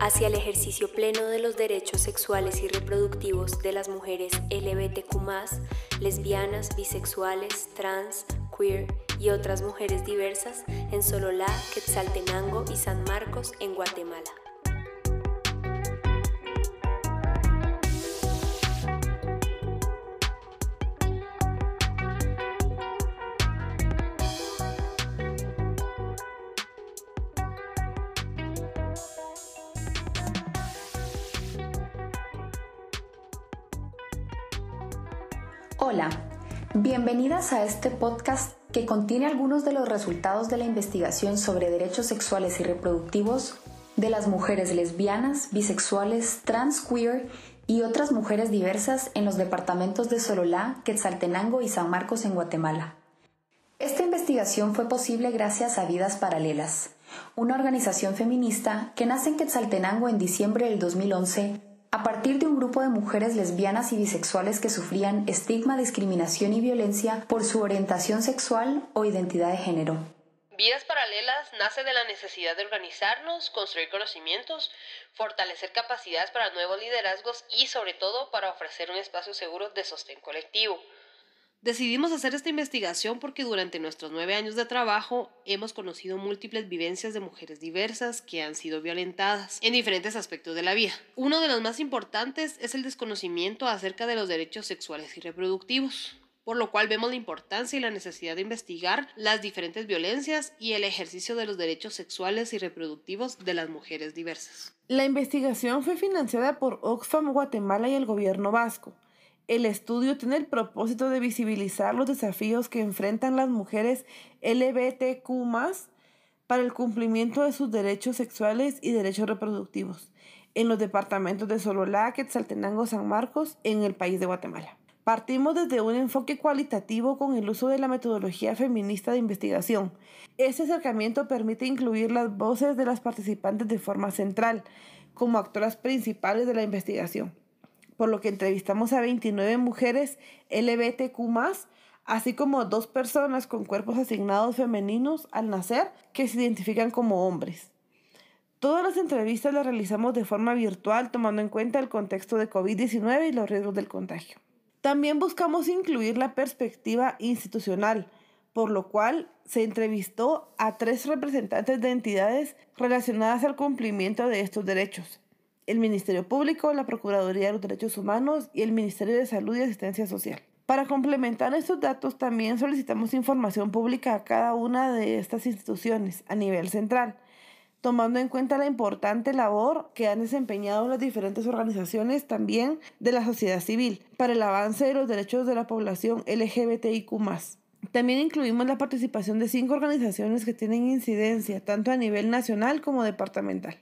hacia el ejercicio pleno de los derechos sexuales y reproductivos de las mujeres LBTQ, lesbianas, bisexuales, trans, queer y otras mujeres diversas en Sololá, Quetzaltenango y San Marcos, en Guatemala. A este podcast que contiene algunos de los resultados de la investigación sobre derechos sexuales y reproductivos de las mujeres lesbianas, bisexuales, trans, queer y otras mujeres diversas en los departamentos de Sololá, Quetzaltenango y San Marcos en Guatemala. Esta investigación fue posible gracias a Vidas Paralelas, una organización feminista que nace en Quetzaltenango en diciembre del 2011 a partir de un grupo de mujeres lesbianas y bisexuales que sufrían estigma, discriminación y violencia por su orientación sexual o identidad de género. Vidas Paralelas nace de la necesidad de organizarnos, construir conocimientos, fortalecer capacidades para nuevos liderazgos y sobre todo para ofrecer un espacio seguro de sostén colectivo. Decidimos hacer esta investigación porque durante nuestros nueve años de trabajo hemos conocido múltiples vivencias de mujeres diversas que han sido violentadas en diferentes aspectos de la vida. Uno de los más importantes es el desconocimiento acerca de los derechos sexuales y reproductivos por lo cual vemos la importancia y la necesidad de investigar las diferentes violencias y el ejercicio de los derechos sexuales y reproductivos de las mujeres diversas. La investigación fue financiada por Oxfam Guatemala y el gobierno vasco. El estudio tiene el propósito de visibilizar los desafíos que enfrentan las mujeres LBTQ para el cumplimiento de sus derechos sexuales y derechos reproductivos en los departamentos de Sololá, Quetzaltenango, San Marcos, en el país de Guatemala. Partimos desde un enfoque cualitativo con el uso de la metodología feminista de investigación. Este acercamiento permite incluir las voces de las participantes de forma central, como actoras principales de la investigación por lo que entrevistamos a 29 mujeres LBTQ así como dos personas con cuerpos asignados femeninos al nacer que se identifican como hombres. Todas las entrevistas las realizamos de forma virtual tomando en cuenta el contexto de COVID-19 y los riesgos del contagio. También buscamos incluir la perspectiva institucional, por lo cual se entrevistó a tres representantes de entidades relacionadas al cumplimiento de estos derechos, el Ministerio Público, la Procuraduría de los Derechos Humanos y el Ministerio de Salud y Asistencia Social. Para complementar estos datos, también solicitamos información pública a cada una de estas instituciones a nivel central, tomando en cuenta la importante labor que han desempeñado las diferentes organizaciones también de la sociedad civil para el avance de los derechos de la población LGBTIQ. También incluimos la participación de cinco organizaciones que tienen incidencia tanto a nivel nacional como departamental.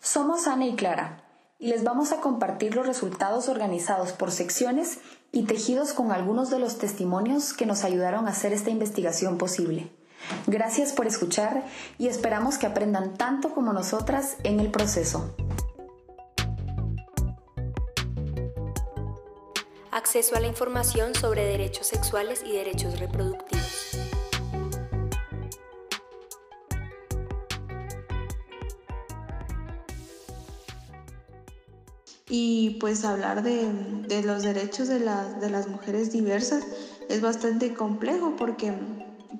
Somos Ana y Clara y les vamos a compartir los resultados organizados por secciones y tejidos con algunos de los testimonios que nos ayudaron a hacer esta investigación posible. Gracias por escuchar y esperamos que aprendan tanto como nosotras en el proceso. Acceso a la información sobre derechos sexuales y derechos reproductivos. Y pues hablar de, los derechos de, de las mujeres diversas es bastante complejo porque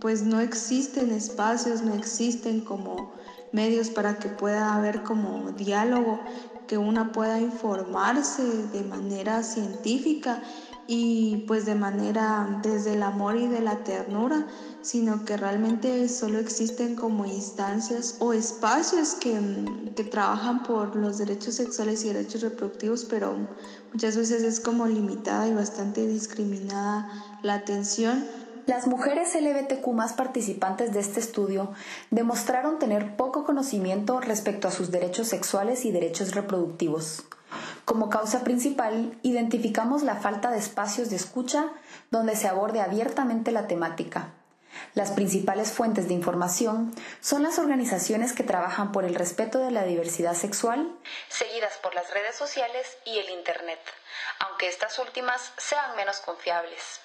pues no existen espacios, no existen como medios para que pueda haber como diálogo, que una pueda informarse de manera científica y pues de manera desde el amor y de la ternura, sino que realmente solo existen como instancias o espacios que, que trabajan por los derechos sexuales y derechos reproductivos, pero muchas veces es como limitada y bastante discriminada la atención. Las mujeres LGBTQ más participantes de este estudio demostraron tener poco conocimiento respecto a sus derechos sexuales y derechos reproductivos. Como causa principal, identificamos la falta de espacios de escucha donde se aborde abiertamente la temática. Las principales fuentes de información son las organizaciones que trabajan por el respeto de la diversidad sexual, seguidas por las redes sociales y el Internet, aunque estas últimas sean menos confiables.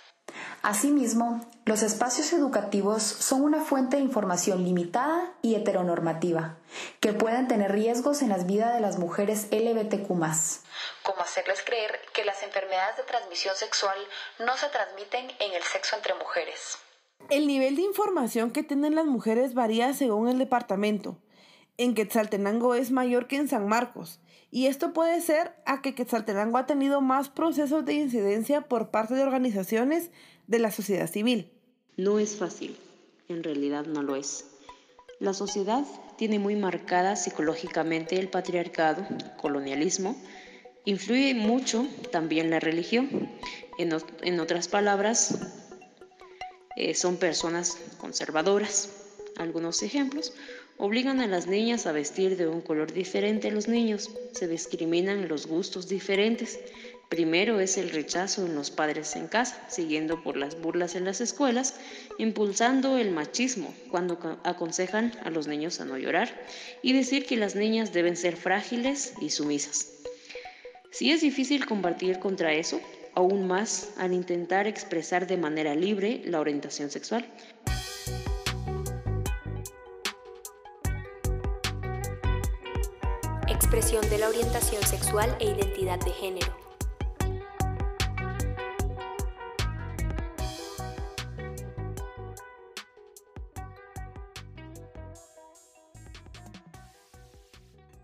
Asimismo, los espacios educativos son una fuente de información limitada y heteronormativa, que pueden tener riesgos en las vidas de las mujeres LGBTQ, como hacerles creer que las enfermedades de transmisión sexual no se transmiten en el sexo entre mujeres. El nivel de información que tienen las mujeres varía según el departamento. En Quetzaltenango es mayor que en San Marcos, y esto puede ser a que Quetzaltenango ha tenido más procesos de incidencia por parte de organizaciones de la sociedad civil. No es fácil, en realidad no lo es. La sociedad tiene muy marcada psicológicamente el patriarcado, colonialismo, influye mucho también la religión. En, otras palabras, eh, son personas conservadoras. Algunos ejemplos, obligan a las niñas a vestir de un color diferente a los niños, se discriminan los gustos diferentes, Primero es el rechazo en los padres en casa, siguiendo por las burlas en las escuelas, impulsando el machismo cuando aconsejan a los niños a no llorar y decir que las niñas deben ser frágiles y sumisas. Si es difícil combatir contra eso, aún más al intentar expresar de manera libre la orientación sexual. Expresión de la orientación sexual e identidad de género.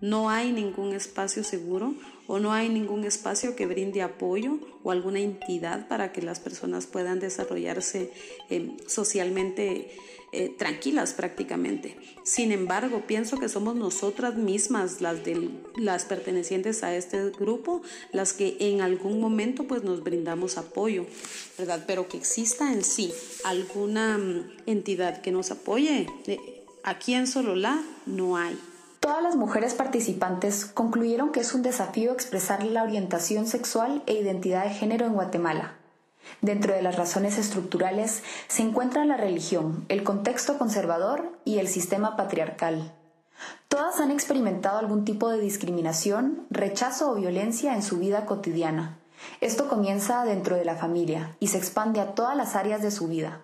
No hay ningún espacio seguro o no hay ningún espacio que brinde apoyo o alguna entidad para que las personas puedan desarrollarse eh, socialmente eh, tranquilas prácticamente. Sin embargo, pienso que somos nosotras mismas, las, de, las pertenecientes a este grupo, las que en algún momento pues nos brindamos apoyo, ¿verdad? Pero que exista en sí alguna mm, entidad que nos apoye, eh, aquí en Sololá no hay. Todas las mujeres participantes concluyeron que es un desafío expresar la orientación sexual e identidad de género en Guatemala. Dentro de las razones estructurales se encuentran la religión, el contexto conservador y el sistema patriarcal. Todas han experimentado algún tipo de discriminación, rechazo o violencia en su vida cotidiana. Esto comienza dentro de la familia y se expande a todas las áreas de su vida.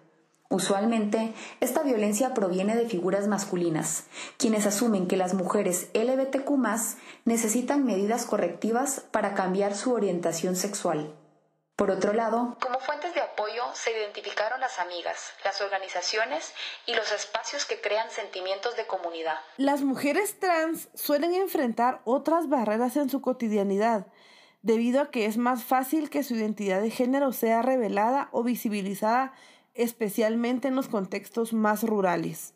Usualmente, esta violencia proviene de figuras masculinas, quienes asumen que las mujeres LBTQ necesitan medidas correctivas para cambiar su orientación sexual. Por otro lado, como fuentes de apoyo se identificaron las amigas, las organizaciones y los espacios que crean sentimientos de comunidad. Las mujeres trans suelen enfrentar otras barreras en su cotidianidad, debido a que es más fácil que su identidad de género sea revelada o visibilizada especialmente en los contextos más rurales.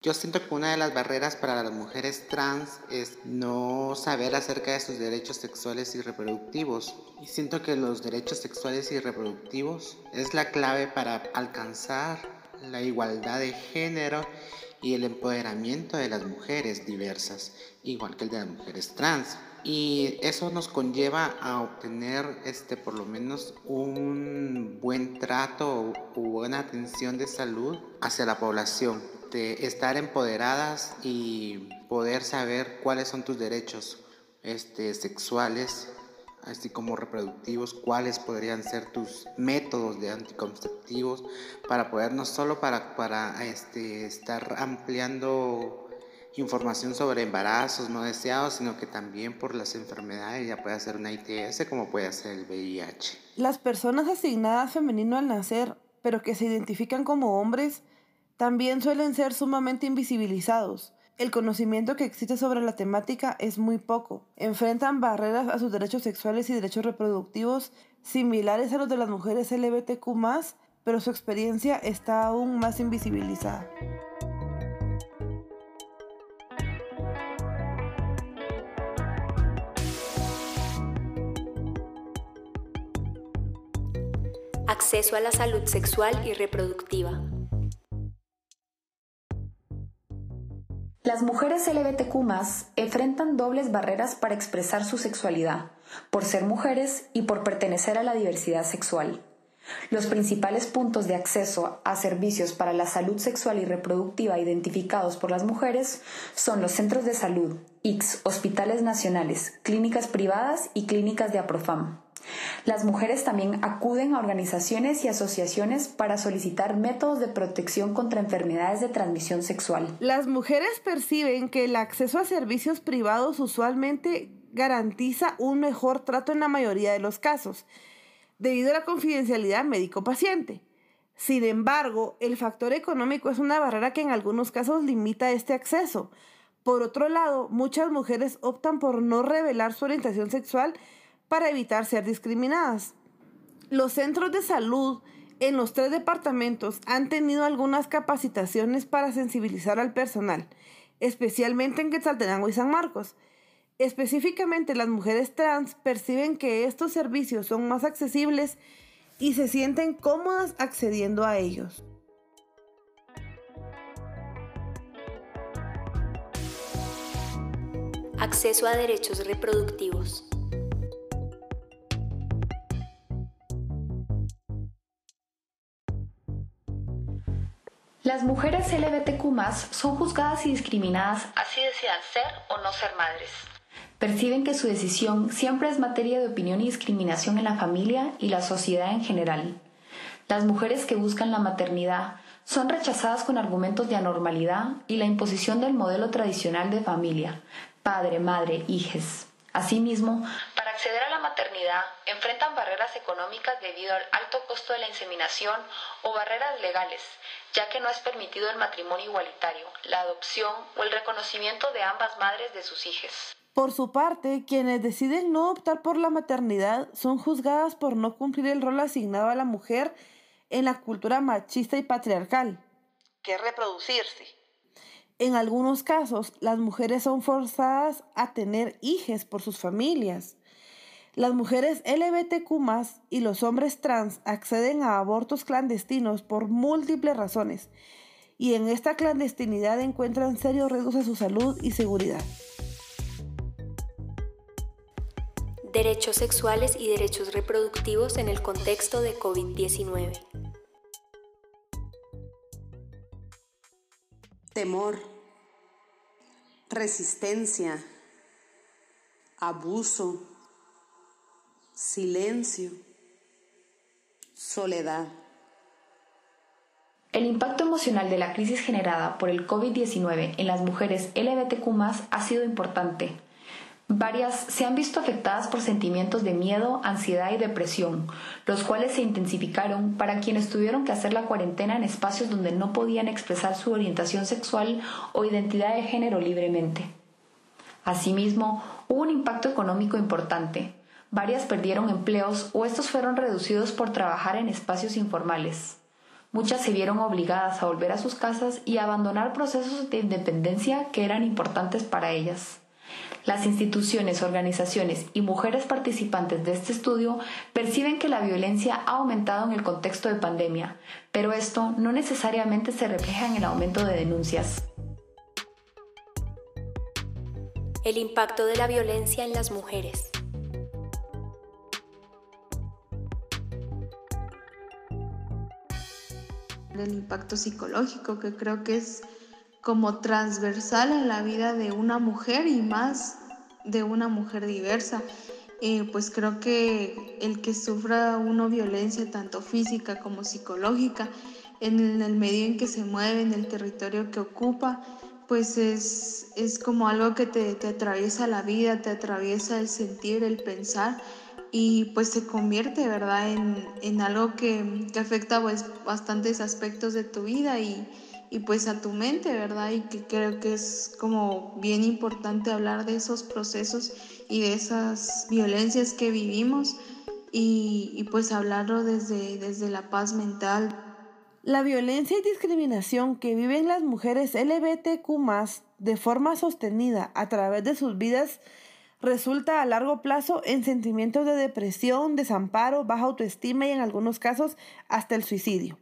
Yo siento que una de las barreras para las mujeres trans es no saber acerca de sus derechos sexuales y reproductivos. Y siento que los derechos sexuales y reproductivos es la clave para alcanzar la igualdad de género y el empoderamiento de las mujeres diversas, igual que el de las mujeres trans y eso nos conlleva a obtener este por lo menos un buen trato o buena atención de salud hacia la población de estar empoderadas y poder saber cuáles son tus derechos este, sexuales así como reproductivos, cuáles podrían ser tus métodos de anticonceptivos para poder no solo para, para este, estar ampliando información sobre embarazos no deseados, sino que también por las enfermedades, ya puede ser una ITS como puede ser el VIH. Las personas asignadas femenino al nacer, pero que se identifican como hombres, también suelen ser sumamente invisibilizados. El conocimiento que existe sobre la temática es muy poco. Enfrentan barreras a sus derechos sexuales y derechos reproductivos similares a los de las mujeres LGBTQ, pero su experiencia está aún más invisibilizada. Acceso a la salud sexual y reproductiva. Las mujeres LGBTQ enfrentan dobles barreras para expresar su sexualidad, por ser mujeres y por pertenecer a la diversidad sexual. Los principales puntos de acceso a servicios para la salud sexual y reproductiva identificados por las mujeres son los centros de salud, IX, hospitales nacionales, clínicas privadas y clínicas de APROFAM. Las mujeres también acuden a organizaciones y asociaciones para solicitar métodos de protección contra enfermedades de transmisión sexual. Las mujeres perciben que el acceso a servicios privados usualmente garantiza un mejor trato en la mayoría de los casos, debido a la confidencialidad médico-paciente. Sin embargo, el factor económico es una barrera que en algunos casos limita este acceso. Por otro lado, muchas mujeres optan por no revelar su orientación sexual para evitar ser discriminadas. Los centros de salud en los tres departamentos han tenido algunas capacitaciones para sensibilizar al personal, especialmente en Quetzaltenango y San Marcos. Específicamente las mujeres trans perciben que estos servicios son más accesibles y se sienten cómodas accediendo a ellos. Acceso a derechos reproductivos. Las mujeres LGBTQ son juzgadas y discriminadas así decidan ser o no ser madres. Perciben que su decisión siempre es materia de opinión y discriminación en la familia y la sociedad en general. Las mujeres que buscan la maternidad son rechazadas con argumentos de anormalidad y la imposición del modelo tradicional de familia, padre, madre, hijes. Asimismo, para maternidad enfrentan barreras económicas debido al alto costo de la inseminación o barreras legales, ya que no es permitido el matrimonio igualitario, la adopción o el reconocimiento de ambas madres de sus hijos. Por su parte, quienes deciden no optar por la maternidad son juzgadas por no cumplir el rol asignado a la mujer en la cultura machista y patriarcal, que es reproducirse. En algunos casos, las mujeres son forzadas a tener hijos por sus familias. Las mujeres LBTQ y los hombres trans acceden a abortos clandestinos por múltiples razones y en esta clandestinidad encuentran serios riesgos a su salud y seguridad. Derechos sexuales y derechos reproductivos en el contexto de COVID-19. Temor, resistencia, abuso, silencio, soledad. El impacto emocional de la crisis generada por el COVID-19 en las mujeres LGBTQ ha sido importante. Varias se han visto afectadas por sentimientos de miedo, ansiedad y depresión, los cuales se intensificaron para quienes tuvieron que hacer la cuarentena en espacios donde no podían expresar su orientación sexual o identidad de género libremente. Asimismo, hubo un impacto económico importante, Varias perdieron empleos o estos fueron reducidos por trabajar en espacios informales. Muchas se vieron obligadas a volver a sus casas y abandonar procesos de independencia que eran importantes para ellas. Las instituciones, organizaciones y mujeres participantes de este estudio perciben que la violencia ha aumentado en el contexto de pandemia, pero esto no necesariamente se refleja en el aumento de denuncias. El impacto de la violencia en las mujeres. El impacto psicológico, que creo que es como transversal en la vida de una mujer y más de una mujer diversa. Eh, pues creo que el que sufra uno violencia tanto física como psicológica en el medio en que se mueve, en el territorio que ocupa, pues es, es como algo que te, te atraviesa la vida, te atraviesa el sentir, el pensar y pues se convierte, ¿verdad?, en, algo que, afecta pues bastantes aspectos de tu vida y, pues a tu mente, ¿verdad? Y que creo que es como bien importante hablar de esos procesos y de esas violencias que vivimos y, pues hablarlo desde, desde la paz mental. La violencia y discriminación que viven las mujeres LBTQ de forma sostenida a través de sus vidas resulta a largo plazo en sentimientos de depresión, desamparo, baja autoestima y en algunos casos hasta el suicidio.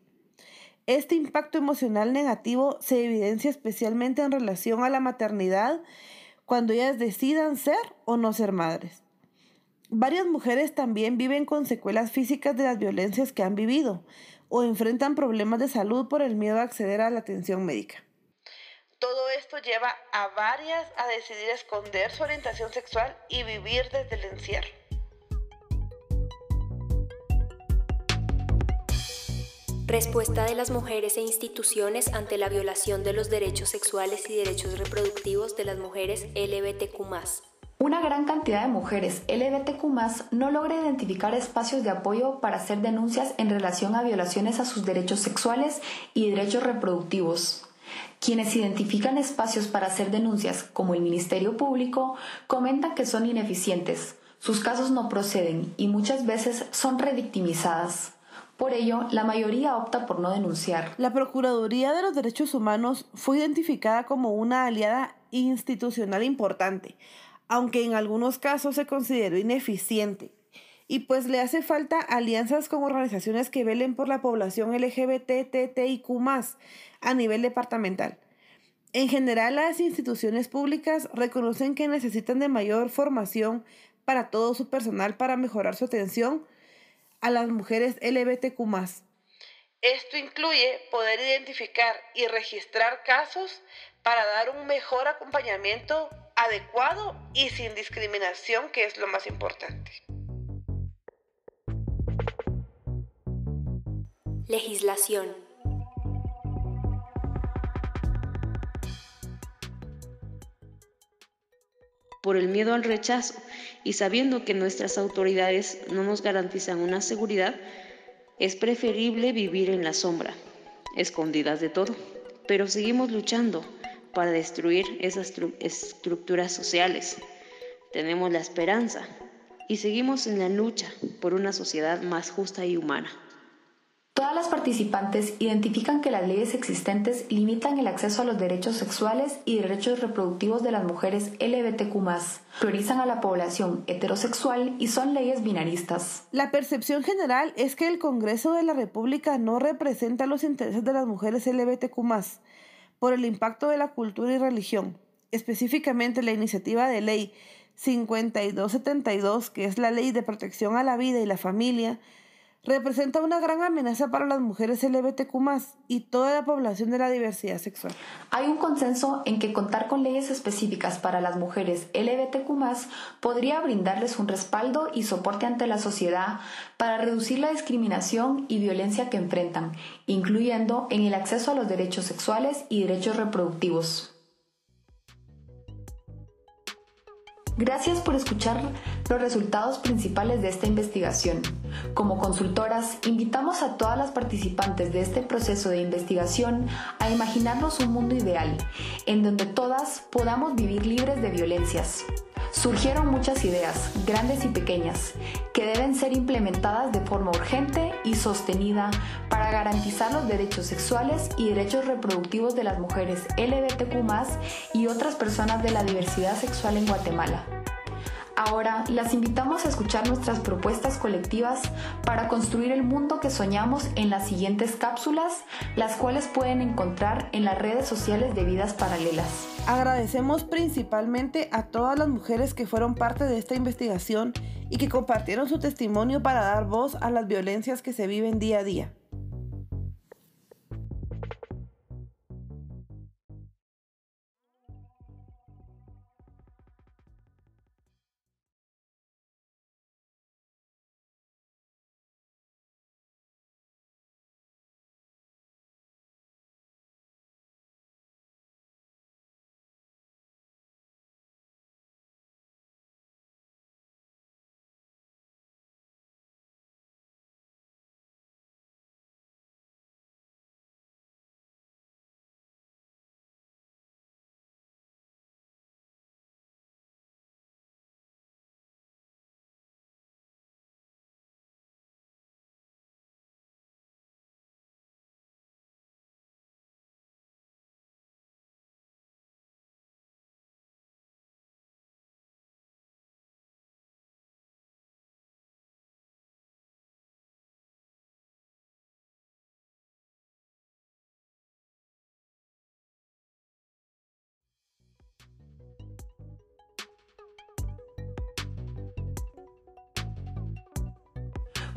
Este impacto emocional negativo se evidencia especialmente en relación a la maternidad cuando ellas decidan ser o no ser madres. Varias mujeres también viven con secuelas físicas de las violencias que han vivido o enfrentan problemas de salud por el miedo a acceder a la atención médica. Todo esto lleva a varias a decidir esconder su orientación sexual y vivir desde el encierro. Respuesta de las mujeres e instituciones ante la violación de los derechos sexuales y derechos reproductivos de las mujeres LGBTQ. Una gran cantidad de mujeres LGBTQ no logra identificar espacios de apoyo para hacer denuncias en relación a violaciones a sus derechos sexuales y derechos reproductivos. Quienes identifican espacios para hacer denuncias, como el Ministerio Público, comentan que son ineficientes, sus casos no proceden y muchas veces son redictimizadas. Por ello, la mayoría opta por no denunciar. La Procuraduría de los Derechos Humanos fue identificada como una aliada institucional importante, aunque en algunos casos se consideró ineficiente. Y pues le hace falta alianzas con organizaciones que velen por la población LGBT, TTIQ a nivel departamental. En general, las instituciones públicas reconocen que necesitan de mayor formación para todo su personal para mejorar su atención a las mujeres LGBTQ. Esto incluye poder identificar y registrar casos para dar un mejor acompañamiento adecuado y sin discriminación, que es lo más importante. Legislación. Por el miedo al rechazo y sabiendo que nuestras autoridades no nos garantizan una seguridad, es preferible vivir en la sombra, escondidas de todo, pero seguimos luchando para destruir esas estructuras sociales. Tenemos la esperanza y seguimos en la lucha por una sociedad más justa y humana. Todas las participantes identifican que las leyes existentes limitan el acceso a los derechos sexuales y derechos reproductivos de las mujeres LGBTQ, priorizan a la población heterosexual y son leyes binaristas. La percepción general es que el Congreso de la República no representa los intereses de las mujeres LGBTQ, por el impacto de la cultura y religión, específicamente la iniciativa de ley 5272, que es la ley de protección a la vida y la familia, representa una gran amenaza para las mujeres LGBTQ y toda la población de la diversidad sexual. Hay un consenso en que contar con leyes específicas para las mujeres LGBTQ podría brindarles un respaldo y soporte ante la sociedad para reducir la discriminación y violencia que enfrentan, incluyendo en el acceso a los derechos sexuales y derechos reproductivos. Gracias por escuchar los resultados principales de esta investigación. Como consultoras, invitamos a todas las participantes de este proceso de investigación a imaginarnos un mundo ideal, en donde todas podamos vivir libres de violencias. Surgieron muchas ideas, grandes y pequeñas, que deben ser implementadas de forma urgente y sostenida para garantizar los derechos sexuales y derechos reproductivos de las mujeres LGBTQ y otras personas de la diversidad sexual en Guatemala. Ahora las invitamos a escuchar nuestras propuestas colectivas para construir el mundo que soñamos en las siguientes cápsulas, las cuales pueden encontrar en las redes sociales de Vidas Paralelas. Agradecemos principalmente a todas las mujeres que fueron parte de esta investigación y que compartieron su testimonio para dar voz a las violencias que se viven día a día.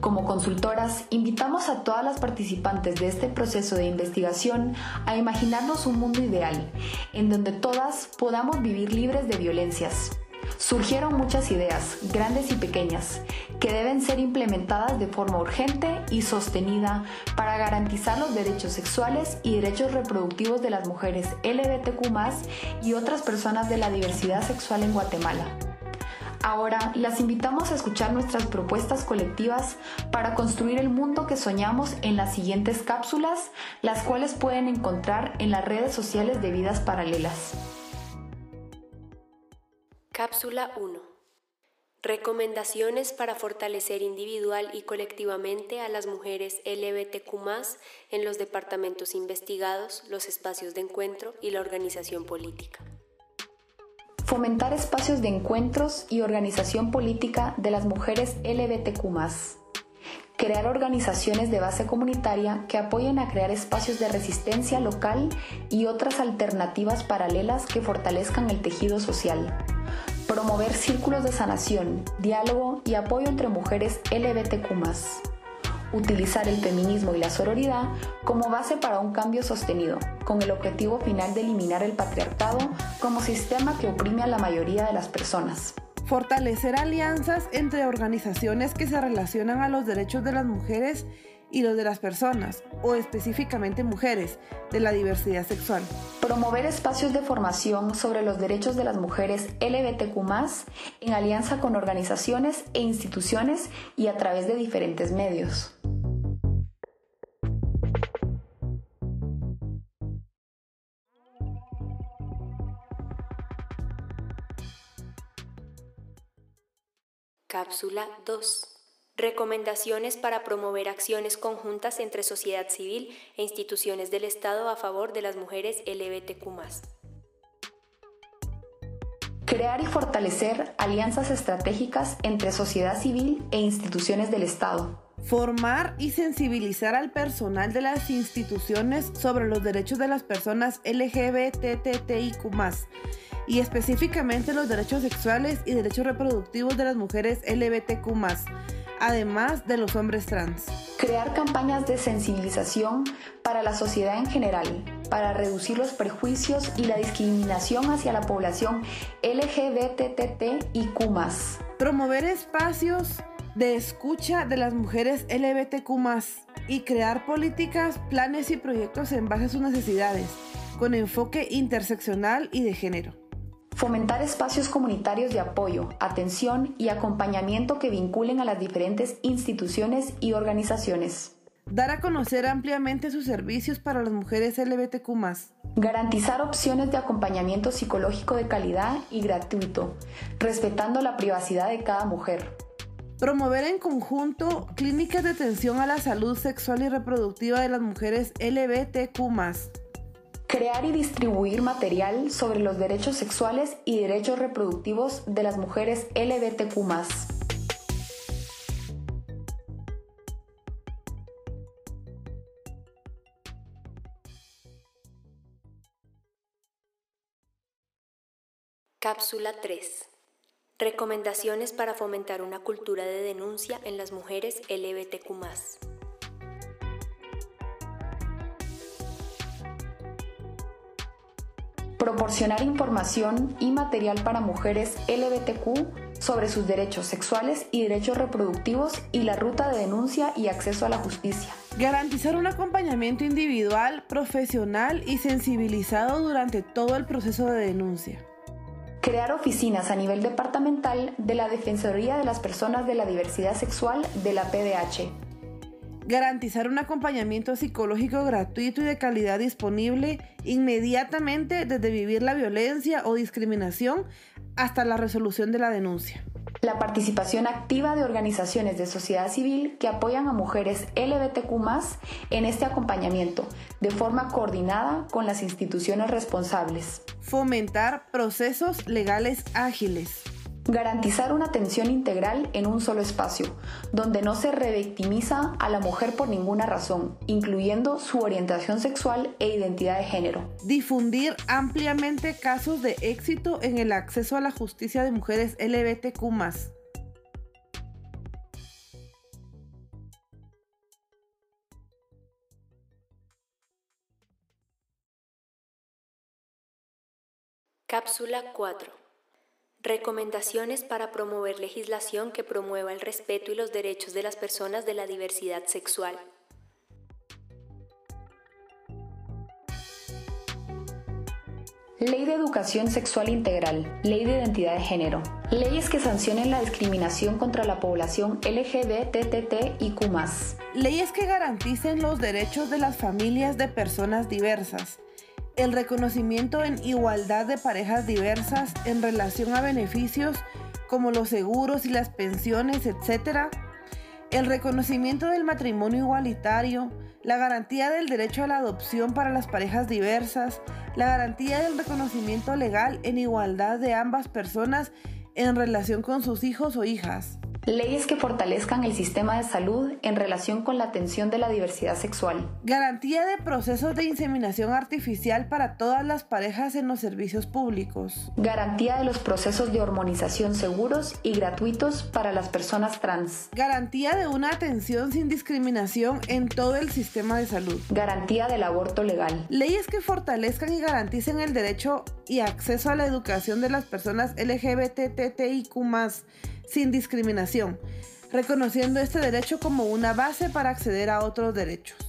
Como consultoras, invitamos a todas las participantes de este proceso de investigación a imaginarnos un mundo ideal, en donde todas podamos vivir libres de violencias. Surgieron muchas ideas, grandes y pequeñas, que deben ser implementadas de forma urgente y sostenida para garantizar los derechos sexuales y derechos reproductivos de las mujeres LGBTQ y otras personas de la diversidad sexual en Guatemala. Ahora las invitamos a escuchar nuestras propuestas colectivas para construir el mundo que soñamos en las siguientes cápsulas, las cuales pueden encontrar en las redes sociales de Vidas Paralelas. Cápsula 1. Recomendaciones para fortalecer individual y colectivamente a las mujeres LBTQ en los departamentos investigados, los espacios de encuentro y la organización política. Fomentar espacios de encuentros y organización política de las mujeres LBTQ. Crear organizaciones de base comunitaria que apoyen a crear espacios de resistencia local y otras alternativas paralelas que fortalezcan el tejido social. Promover círculos de sanación, diálogo y apoyo entre mujeres LBTQ utilizar el feminismo y la sororidad como base para un cambio sostenido, con el objetivo final de eliminar el patriarcado como sistema que oprime a la mayoría de las personas. Fortalecer alianzas entre organizaciones que se relacionan a los derechos de las mujeres y los de las personas, o específicamente mujeres, de la diversidad sexual. Promover espacios de formación sobre los derechos de las mujeres LGBTQ en alianza con organizaciones e instituciones y a través de diferentes medios. Cápsula 2. Recomendaciones para promover acciones conjuntas entre sociedad civil e instituciones del Estado a favor de las mujeres LGBTQ. Crear y fortalecer alianzas estratégicas entre sociedad civil e instituciones del Estado. Formar y sensibilizar al personal de las instituciones sobre los derechos de las personas LGBTTIQ y específicamente los derechos sexuales y derechos reproductivos de las mujeres LGBTQ además de los hombres trans. Crear campañas de sensibilización para la sociedad en general, para reducir los prejuicios y la discriminación hacia la población LGBTTIQ. Promover espacios de escucha de las mujeres LGBTQ y crear políticas, planes y proyectos en base a sus necesidades, con enfoque interseccional y de género. Fomentar espacios comunitarios de apoyo, atención y acompañamiento que vinculen a las diferentes instituciones y organizaciones. Dar a conocer ampliamente sus servicios para las mujeres LGBTQ. Garantizar opciones de acompañamiento psicológico de calidad y gratuito, respetando la privacidad de cada mujer. Promover en conjunto clínicas de atención a la salud sexual y reproductiva de las mujeres LGBTQ crear y distribuir material sobre los derechos sexuales y derechos reproductivos de las mujeres LGBTQ. Cápsula 3. Recomendaciones para fomentar una cultura de denuncia en las mujeres LGBTQ. proporcionar información y material para mujeres LGBTQ sobre sus derechos sexuales y derechos reproductivos y la ruta de denuncia y acceso a la justicia. Garantizar un acompañamiento individual, profesional y sensibilizado durante todo el proceso de denuncia. Crear oficinas a nivel departamental de la Defensoría de las Personas de la Diversidad Sexual de la PDH garantizar un acompañamiento psicológico gratuito y de calidad disponible inmediatamente desde vivir la violencia o discriminación hasta la resolución de la denuncia. La participación activa de organizaciones de sociedad civil que apoyan a mujeres LGBTQ en este acompañamiento de forma coordinada con las instituciones responsables. Fomentar procesos legales ágiles. Garantizar una atención integral en un solo espacio, donde no se revictimiza a la mujer por ninguna razón, incluyendo su orientación sexual e identidad de género. Difundir ampliamente casos de éxito en el acceso a la justicia de mujeres LBTQ. Cápsula 4 Recomendaciones para promover legislación que promueva el respeto y los derechos de las personas de la diversidad sexual. Ley de Educación Sexual Integral, Ley de Identidad de Género, leyes que sancionen la discriminación contra la población LGBTTIQ. Leyes que garanticen los derechos de las familias de personas diversas, el reconocimiento en igualdad de parejas diversas en relación a beneficios como los seguros y las pensiones, etc., el reconocimiento del matrimonio igualitario, la garantía del derecho a la adopción para las parejas diversas, la garantía del reconocimiento legal en igualdad de ambas personas en relación con sus hijos o hijas. Leyes que fortalezcan el sistema de salud en relación con la atención de la diversidad sexual. Garantía de procesos de inseminación artificial para todas las parejas en los servicios públicos. Garantía de los procesos de hormonización seguros y gratuitos para las personas trans. Garantía de una atención sin discriminación en todo el sistema de salud. Garantía del aborto legal. Leyes que fortalezcan y garanticen el derecho y acceso a la educación de las personas LGBTTIQ sin discriminación, reconociendo este derecho como una base para acceder a otros derechos.